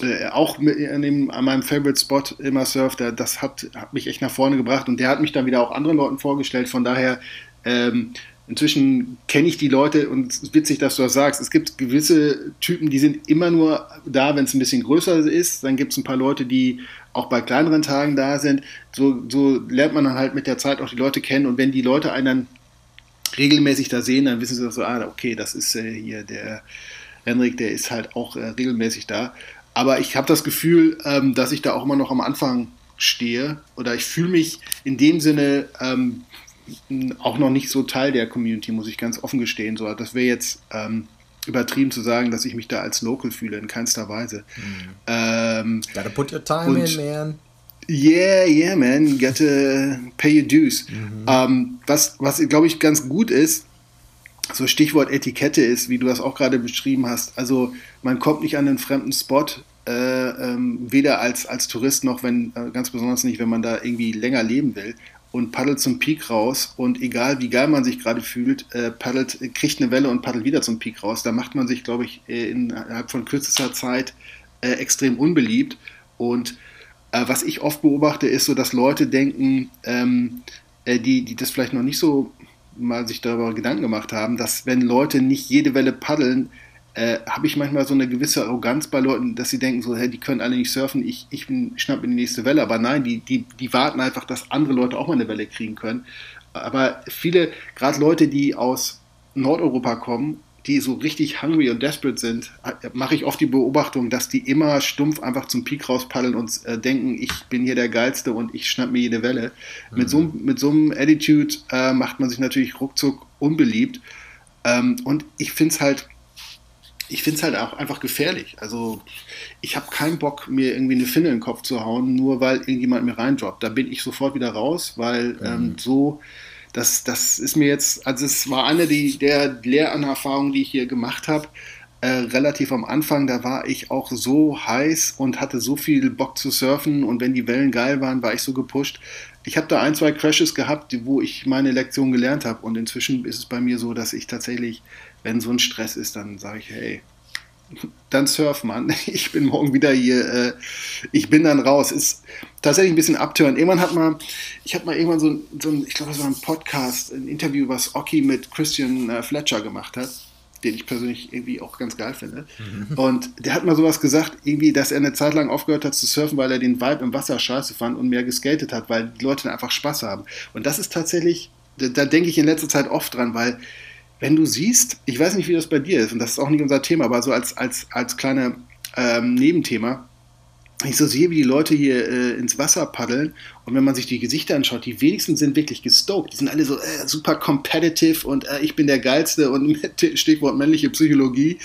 äh, auch mit, an, dem, an meinem Favorite Spot immer surft, das hat, hat mich echt nach vorne gebracht und der hat mich dann wieder auch anderen Leuten vorgestellt. Von daher ähm, Inzwischen kenne ich die Leute und es ist witzig, dass du das sagst. Es gibt gewisse Typen, die sind immer nur da, wenn es ein bisschen größer ist. Dann gibt es ein paar Leute, die auch bei kleineren Tagen da sind. So, so lernt man dann halt mit der Zeit auch die Leute kennen. Und wenn die Leute einen dann regelmäßig da sehen, dann wissen sie so, ah, okay, das ist äh, hier der Henrik, der ist halt auch äh, regelmäßig da. Aber ich habe das Gefühl, ähm, dass ich da auch immer noch am Anfang stehe oder ich fühle mich in dem Sinne ähm, auch noch nicht so Teil der Community, muss ich ganz offen gestehen. So, das wäre jetzt ähm, übertrieben zu sagen, dass ich mich da als Local fühle, in keinster Weise. Mhm. Ähm, Gotta put your time in, man. Yeah, yeah, man, gotta pay your dues. Mhm. Ähm, was, was glaube ich, ganz gut ist, so Stichwort Etikette ist, wie du das auch gerade beschrieben hast. Also man kommt nicht an einen fremden Spot, äh, ähm, weder als, als Tourist noch, wenn, äh, ganz besonders nicht, wenn man da irgendwie länger leben will und paddelt zum Peak raus und egal wie geil man sich gerade fühlt, äh, paddelt, kriegt eine Welle und paddelt wieder zum Peak raus. Da macht man sich, glaube ich, äh, innerhalb von kürzester Zeit äh, extrem unbeliebt. Und äh, was ich oft beobachte, ist so, dass Leute denken, ähm, äh, die, die das vielleicht noch nicht so mal sich darüber Gedanken gemacht haben, dass wenn Leute nicht jede Welle paddeln, äh, habe ich manchmal so eine gewisse Arroganz bei Leuten, dass sie denken so, hey, die können alle nicht surfen, ich, ich schnapp mir die nächste Welle. Aber nein, die, die, die warten einfach, dass andere Leute auch mal eine Welle kriegen können. Aber viele, gerade Leute, die aus Nordeuropa kommen, die so richtig hungry und desperate sind, mache ich oft die Beobachtung, dass die immer stumpf einfach zum Peak rauspaddeln und äh, denken, ich bin hier der Geilste und ich schnapp mir jede Welle. Mhm. Mit, so, mit so einem Attitude äh, macht man sich natürlich ruckzuck unbeliebt. Ähm, und ich finde es halt ich finde es halt auch einfach gefährlich. Also ich habe keinen Bock, mir irgendwie eine Finne in den Kopf zu hauen, nur weil irgendjemand mir reindroppt. Da bin ich sofort wieder raus, weil mhm. ähm, so, das, das ist mir jetzt, also es war eine die, der Lehranerfahrungen, die ich hier gemacht habe, äh, relativ am Anfang, da war ich auch so heiß und hatte so viel Bock zu surfen und wenn die Wellen geil waren, war ich so gepusht. Ich habe da ein, zwei Crashes gehabt, wo ich meine Lektion gelernt habe und inzwischen ist es bei mir so, dass ich tatsächlich wenn so ein Stress ist, dann sage ich, hey, dann surf, Mann. Ich bin morgen wieder hier. Äh, ich bin dann raus. Ist tatsächlich ein bisschen abtören. Irgendwann hat mal, ich habe mal irgendwann so, so ein, ich glaube, das war ein Podcast, ein Interview, was Oki mit Christian äh, Fletcher gemacht hat, den ich persönlich irgendwie auch ganz geil finde. Mhm. Und der hat mal sowas gesagt, irgendwie, dass er eine Zeit lang aufgehört hat zu surfen, weil er den Vibe im Wasser scheiße fand und mehr geskatet hat, weil die Leute dann einfach Spaß haben. Und das ist tatsächlich, da, da denke ich in letzter Zeit oft dran, weil wenn du siehst, ich weiß nicht, wie das bei dir ist, und das ist auch nicht unser Thema, aber so als, als, als kleine ähm, Nebenthema, ich so sehe, wie die Leute hier äh, ins Wasser paddeln und wenn man sich die Gesichter anschaut, die wenigsten sind wirklich gestoked. Die sind alle so äh, super competitive und äh, ich bin der Geilste und Stichwort männliche Psychologie.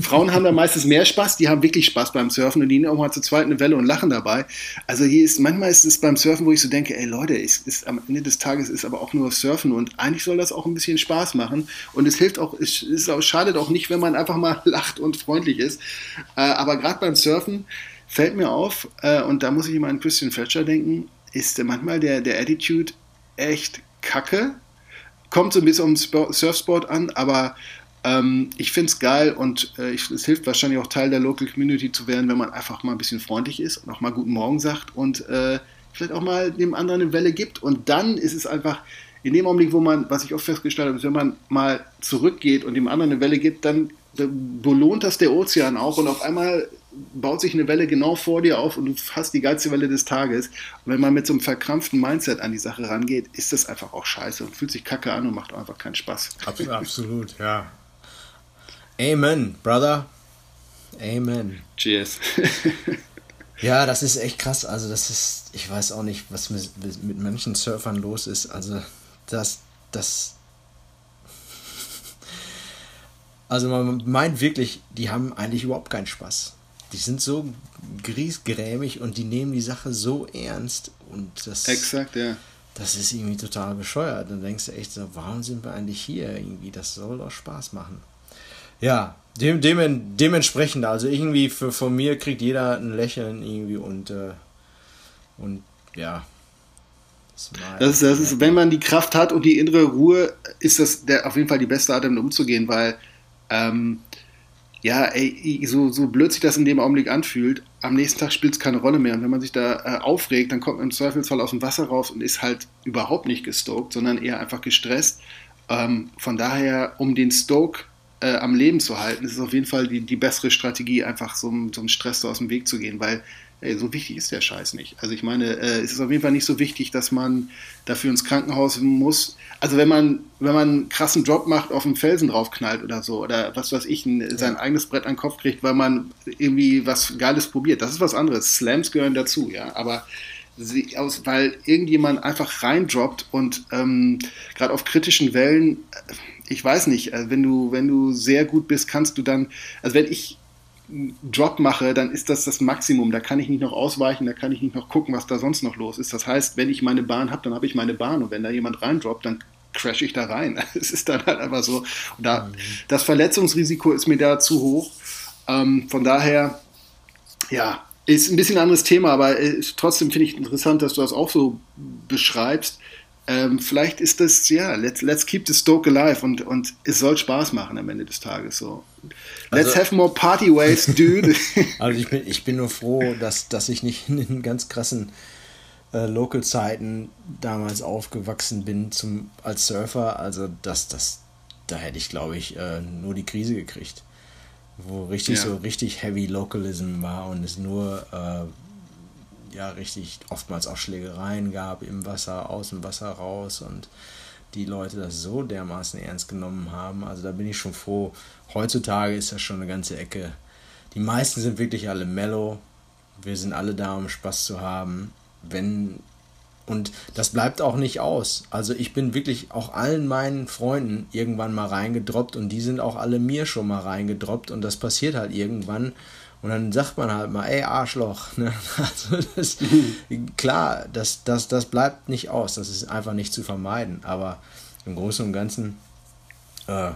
Frauen haben da meistens mehr Spaß, die haben wirklich Spaß beim Surfen und die nehmen auch mal zur zweiten Welle und lachen dabei. Also hier ist, manchmal ist es beim Surfen, wo ich so denke, ey Leute, ist, ist, am Ende des Tages ist aber auch nur Surfen und eigentlich soll das auch ein bisschen Spaß machen und es hilft auch, es, es schadet auch nicht, wenn man einfach mal lacht und freundlich ist. Äh, aber gerade beim Surfen, fällt mir auf, äh, und da muss ich immer an Christian Fletcher denken, ist manchmal der, der Attitude echt kacke. Kommt so ein bisschen um Surfsport an, aber ähm, ich finde es geil und äh, ich, es hilft wahrscheinlich auch Teil der Local Community zu werden, wenn man einfach mal ein bisschen freundlich ist und auch mal Guten Morgen sagt und äh, vielleicht auch mal dem anderen eine Welle gibt. Und dann ist es einfach, in dem Augenblick, wo man, was ich oft festgestellt habe, ist, wenn man mal zurückgeht und dem anderen eine Welle gibt, dann belohnt das der Ozean auch und auf einmal baut sich eine Welle genau vor dir auf und du hast die geilste Welle des Tages. Und wenn man mit so einem verkrampften Mindset an die Sache rangeht, ist das einfach auch scheiße und fühlt sich kacke an und macht einfach keinen Spaß. Absolut, ja. Amen, Brother. Amen. Cheers. ja, das ist echt krass. Also, das ist, ich weiß auch nicht, was mit, mit manchen Surfern los ist. Also, das, das. Also, man meint wirklich, die haben eigentlich überhaupt keinen Spaß. Die sind so griesgrämig und die nehmen die Sache so ernst. Und das. Exakt, ja. Das ist irgendwie total bescheuert. Dann denkst du echt so, warum sind wir eigentlich hier? Irgendwie, das soll doch Spaß machen. Ja, dem, dem, dementsprechend, also irgendwie für, von mir kriegt jeder ein Lächeln irgendwie und, äh, und ja. Das ist, das ist, wenn man die Kraft hat und die innere Ruhe, ist das der, auf jeden Fall die beste Art, damit umzugehen, weil, ähm, ja, ey, so, so blöd sich das in dem Augenblick anfühlt, am nächsten Tag spielt es keine Rolle mehr. Und wenn man sich da äh, aufregt, dann kommt man im Zweifelsfall aus dem Wasser raus und ist halt überhaupt nicht gestoked, sondern eher einfach gestresst. Ähm, von daher, um den Stoke äh, am Leben zu halten, ist es auf jeden Fall die, die bessere Strategie, einfach so, so einen Stress so aus dem Weg zu gehen, weil ey, so wichtig ist der Scheiß nicht. Also ich meine, äh, es ist auf jeden Fall nicht so wichtig, dass man dafür ins Krankenhaus muss. Also wenn man, wenn man einen krassen Job macht, auf einen Felsen draufknallt oder so, oder was weiß ich, ein, sein eigenes Brett an den Kopf kriegt, weil man irgendwie was Geiles probiert, das ist was anderes. Slams gehören dazu, ja, aber sie, aus, weil irgendjemand einfach reindroppt und ähm, gerade auf kritischen Wellen ich weiß nicht, äh, wenn du, wenn du sehr gut bist, kannst du dann, also wenn ich Drop mache, dann ist das das Maximum. Da kann ich nicht noch ausweichen, da kann ich nicht noch gucken, was da sonst noch los ist. Das heißt, wenn ich meine Bahn habe, dann habe ich meine Bahn und wenn da jemand reindroppt, dann crash ich da rein. Es ist dann halt einfach so. Und da, das Verletzungsrisiko ist mir da zu hoch. Ähm, von daher, ja, ist ein bisschen ein anderes Thema, aber äh, trotzdem finde ich interessant, dass du das auch so beschreibst ähm, vielleicht ist das, ja, let's, let's keep the Stoke alive und, und es soll Spaß machen am Ende des Tages. So. Let's also, have more party ways, dude. also ich bin, ich bin nur froh, dass, dass ich nicht in den ganz krassen äh, Local-Zeiten damals aufgewachsen bin zum, als Surfer. Also das, das, da hätte ich, glaube ich, äh, nur die Krise gekriegt. Wo richtig ja. so richtig Heavy Localism war und es nur äh, ja richtig oftmals auch Schlägereien gab im Wasser, aus dem Wasser raus und die Leute das so dermaßen ernst genommen haben. Also da bin ich schon froh. Heutzutage ist das schon eine ganze Ecke. Die meisten sind wirklich alle mellow. Wir sind alle da, um Spaß zu haben. Wenn und das bleibt auch nicht aus. Also ich bin wirklich auch allen meinen Freunden irgendwann mal reingedroppt und die sind auch alle mir schon mal reingedroppt und das passiert halt irgendwann. Und dann sagt man halt mal, ey, Arschloch. Ne? Also das, klar, das, das, das bleibt nicht aus. Das ist einfach nicht zu vermeiden. Aber im Großen und Ganzen äh,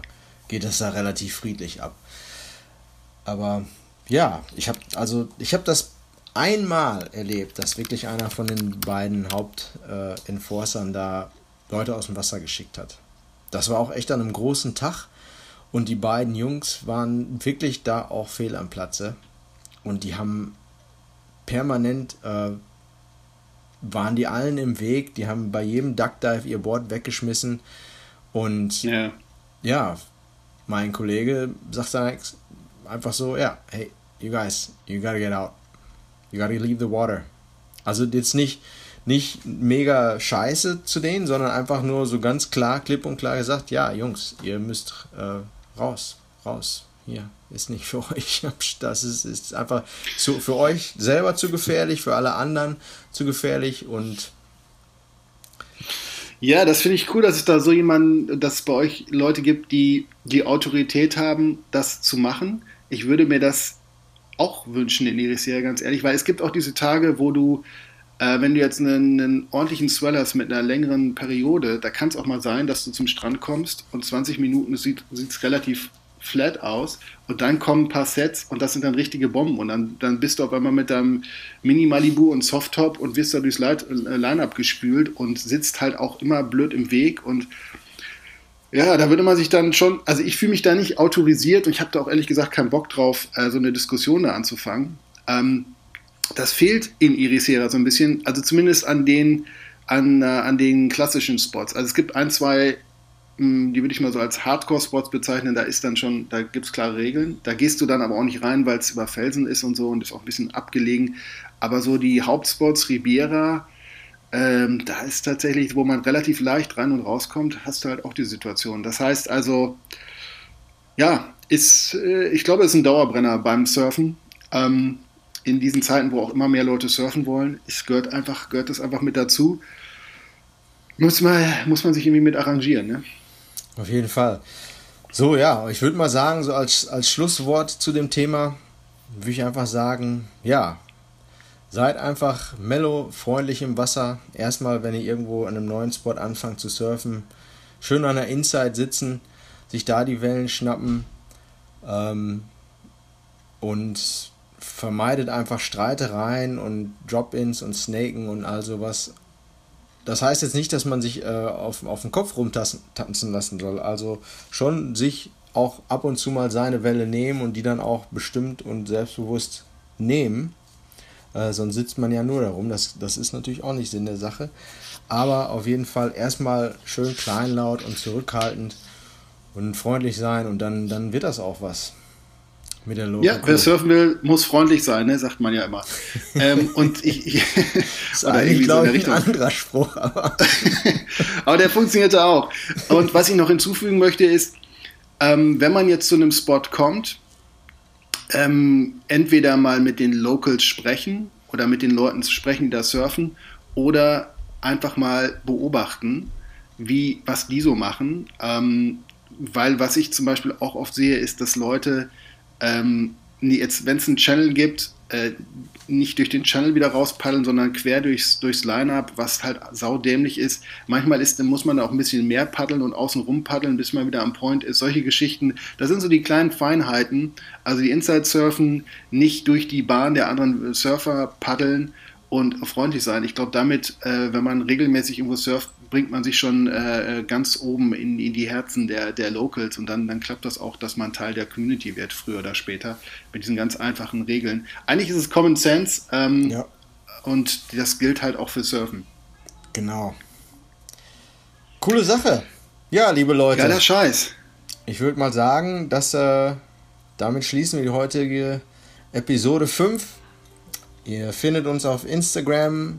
geht das da relativ friedlich ab. Aber ja, ich habe also ich habe das einmal erlebt, dass wirklich einer von den beiden Hauptenforcern äh, da Leute aus dem Wasser geschickt hat. Das war auch echt an einem großen Tag und die beiden Jungs waren wirklich da auch fehl am Platze. Und die haben permanent, äh, waren die allen im Weg, die haben bei jedem Duckdive ihr Board weggeschmissen. Und yeah. ja, mein Kollege sagt dann einfach so, ja, hey, you guys, you gotta get out. You gotta leave the water. Also jetzt nicht, nicht mega scheiße zu denen, sondern einfach nur so ganz klar, klipp und klar gesagt, ja, Jungs, ihr müsst äh, raus, raus, hier, ist nicht für euch. Das ist, ist einfach zu, für euch selber zu gefährlich, für alle anderen zu gefährlich und ja, das finde ich cool, dass es da so jemanden, dass es bei euch Leute gibt, die die Autorität haben, das zu machen. Ich würde mir das auch wünschen in Irisea, ganz ehrlich, weil es gibt auch diese Tage, wo du, äh, wenn du jetzt einen, einen ordentlichen Swell hast mit einer längeren Periode, da kann es auch mal sein, dass du zum Strand kommst und 20 Minuten sieht es relativ flat aus und dann kommen ein paar Sets und das sind dann richtige Bomben und dann, dann bist du auf einmal mit deinem Mini Malibu und Softtop und wirst da durchs äh, Line-Up gespült und sitzt halt auch immer blöd im Weg und ja, da würde man sich dann schon, also ich fühle mich da nicht autorisiert und ich habe da auch ehrlich gesagt keinen Bock drauf, äh, so eine Diskussion da anzufangen. Ähm, das fehlt in Irisera so ein bisschen, also zumindest an den an, äh, an den klassischen Spots. Also es gibt ein, zwei, die würde ich mal so als Hardcore-Spots bezeichnen, da ist dann schon, da gibt es klare Regeln. Da gehst du dann aber auch nicht rein, weil es über Felsen ist und so und ist auch ein bisschen abgelegen. Aber so die Hauptspots, Ribiera, ähm, da ist tatsächlich, wo man relativ leicht rein und rauskommt, hast du halt auch die Situation. Das heißt also, ja, ist, äh, ich glaube, es ist ein Dauerbrenner beim Surfen. Ähm, in diesen Zeiten, wo auch immer mehr Leute surfen wollen, es gehört einfach, gehört das einfach mit dazu. Muss man, muss man sich irgendwie mit arrangieren, ne? Auf jeden Fall. So, ja, ich würde mal sagen, so als, als Schlusswort zu dem Thema, würde ich einfach sagen, ja, seid einfach mellow, freundlich im Wasser. Erstmal, wenn ihr irgendwo an einem neuen Spot anfangt zu surfen, schön an der Inside sitzen, sich da die Wellen schnappen ähm, und vermeidet einfach Streitereien und Drop-ins und Snaken und all sowas. Das heißt jetzt nicht, dass man sich äh, auf, auf den Kopf rumtanzen lassen soll. Also schon sich auch ab und zu mal seine Welle nehmen und die dann auch bestimmt und selbstbewusst nehmen. Äh, sonst sitzt man ja nur darum. Das, das ist natürlich auch nicht Sinn der Sache. Aber auf jeden Fall erstmal schön kleinlaut und zurückhaltend und freundlich sein und dann, dann wird das auch was. Mit der Logo ja, wer surfen will, muss freundlich sein, ne? sagt man ja immer. ähm, und ich, ich das ist eigentlich, glaube ich, ein anderer Spruch, aber. aber der funktionierte auch. Und was ich noch hinzufügen möchte, ist, ähm, wenn man jetzt zu einem Spot kommt, ähm, entweder mal mit den Locals sprechen oder mit den Leuten sprechen, die da surfen, oder einfach mal beobachten, wie, was die so machen. Ähm, weil was ich zum Beispiel auch oft sehe, ist, dass Leute, ähm, jetzt, wenn es einen Channel gibt, äh, nicht durch den Channel wieder rauspaddeln, sondern quer durchs, durchs Line-Up, was halt saudämlich ist. Manchmal ist, muss man da auch ein bisschen mehr paddeln und außen rum paddeln, bis man wieder am Point ist. Solche Geschichten, das sind so die kleinen Feinheiten. Also die Inside-Surfen nicht durch die Bahn der anderen Surfer paddeln und freundlich sein. Ich glaube, damit, äh, wenn man regelmäßig irgendwo surft, bringt man sich schon äh, ganz oben in, in die Herzen der, der Locals und dann, dann klappt das auch, dass man Teil der Community wird, früher oder später, mit diesen ganz einfachen Regeln. Eigentlich ist es Common Sense ähm, ja. und das gilt halt auch für Surfen. Genau. Coole Sache. Ja, liebe Leute. Geiler Scheiß. Ich würde mal sagen, dass äh, damit schließen wir die heutige Episode 5. Ihr findet uns auf Instagram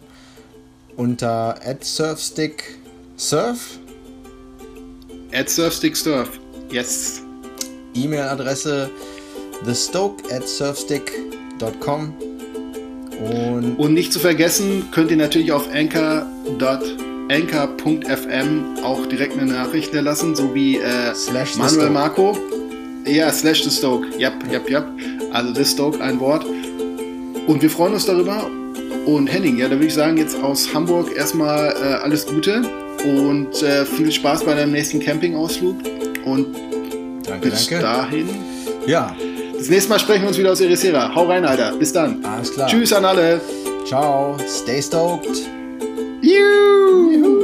unter @surfsticksurf. @surfsticksurf. Yes. E-Mail-Adresse thestoke at surfstick.com. Und, und nicht zu vergessen, könnt ihr natürlich auf anchor.fm auch direkt eine Nachricht lassen, so wie äh, Manuel Marco. Ja, slash the Stoke. Yep, yep, yep. Also the Stoke, ein Wort. Und wir freuen uns darüber und Henning, ja, da würde ich sagen, jetzt aus Hamburg erstmal äh, alles Gute und äh, viel Spaß bei deinem nächsten Campingausflug. Und danke, bis danke. dahin. Ja. Das nächste Mal sprechen wir uns wieder aus Ericeira. Hau rein, Alter. Bis dann. Alles klar. Tschüss an alle. Ciao. Stay stoked. You.